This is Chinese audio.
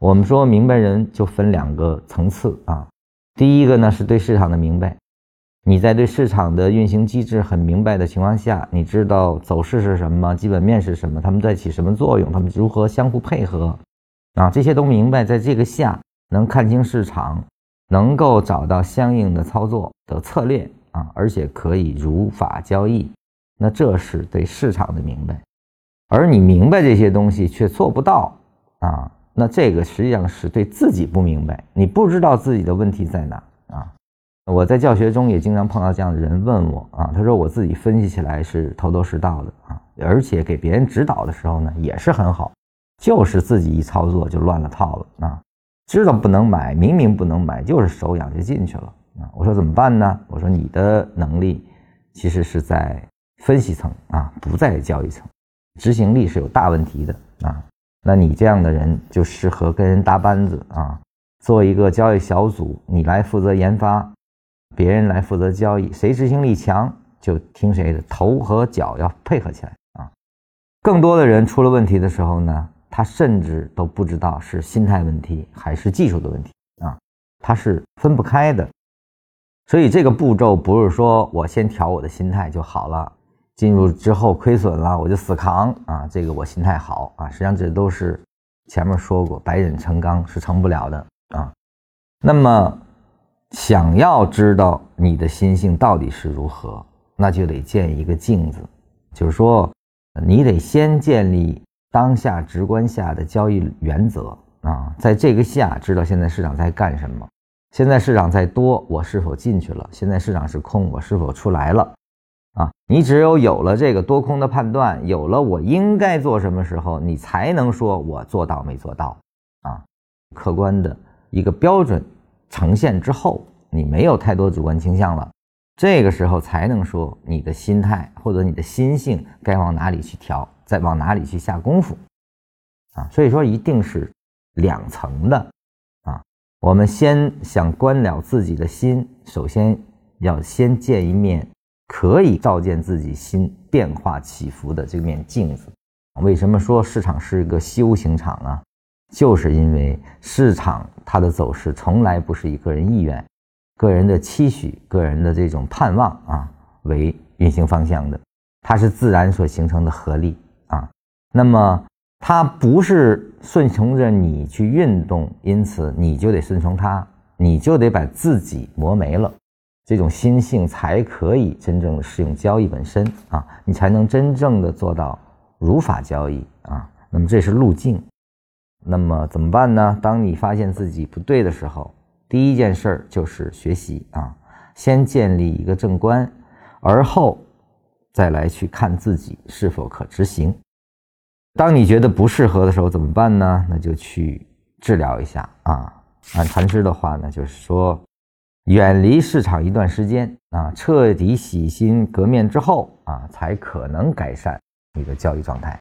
我们说明白人就分两个层次啊，第一个呢是对市场的明白，你在对市场的运行机制很明白的情况下，你知道走势是什么，基本面是什么，他们在起什么作用，他们如何相互配合，啊，这些都明白，在这个下能看清市场，能够找到相应的操作的策略啊，而且可以如法交易，那这是对市场的明白，而你明白这些东西却做不到啊。那这个实际上是对自己不明白，你不知道自己的问题在哪啊！我在教学中也经常碰到这样的人问我啊，他说我自己分析起来是头头是道的啊，而且给别人指导的时候呢也是很好，就是自己一操作就乱了套了啊！知道不能买，明明不能买，就是手痒就进去了啊！我说怎么办呢？我说你的能力其实是在分析层啊，不在交易层，执行力是有大问题的啊！那你这样的人就适合跟人搭班子啊，做一个交易小组，你来负责研发，别人来负责交易，谁执行力强就听谁的，头和脚要配合起来啊。更多的人出了问题的时候呢，他甚至都不知道是心态问题还是技术的问题啊，他是分不开的。所以这个步骤不是说我先调我的心态就好了。进入之后亏损了，我就死扛啊！这个我心态好啊，实际上这都是前面说过，百忍成钢是成不了的啊。那么想要知道你的心性到底是如何，那就得建一个镜子，就是说你得先建立当下直观下的交易原则啊，在这个下知道现在市场在干什么，现在市场在多，我是否进去了？现在市场是空，我是否出来了？啊，你只有有了这个多空的判断，有了我应该做什么时候，你才能说我做到没做到啊？客观的一个标准呈现之后，你没有太多主观倾向了，这个时候才能说你的心态或者你的心性该往哪里去调，再往哪里去下功夫啊？所以说一定是两层的啊。我们先想观了自己的心，首先要先见一面。可以照见自己心变化起伏的这面镜子。为什么说市场是一个修行场啊？就是因为市场它的走势从来不是以个人意愿、个人的期许、个人的这种盼望啊为运行方向的，它是自然所形成的合力啊。那么它不是顺从着你去运动，因此你就得顺从它，你就得把自己磨没了。这种心性才可以真正的适用交易本身啊，你才能真正的做到如法交易啊。那么这是路径。那么怎么办呢？当你发现自己不对的时候，第一件事儿就是学习啊，先建立一个正观，而后再来去看自己是否可执行。当你觉得不适合的时候怎么办呢？那就去治疗一下啊。按禅师的话呢，就是说。远离市场一段时间啊，彻底洗心革面之后啊，才可能改善你的交易状态。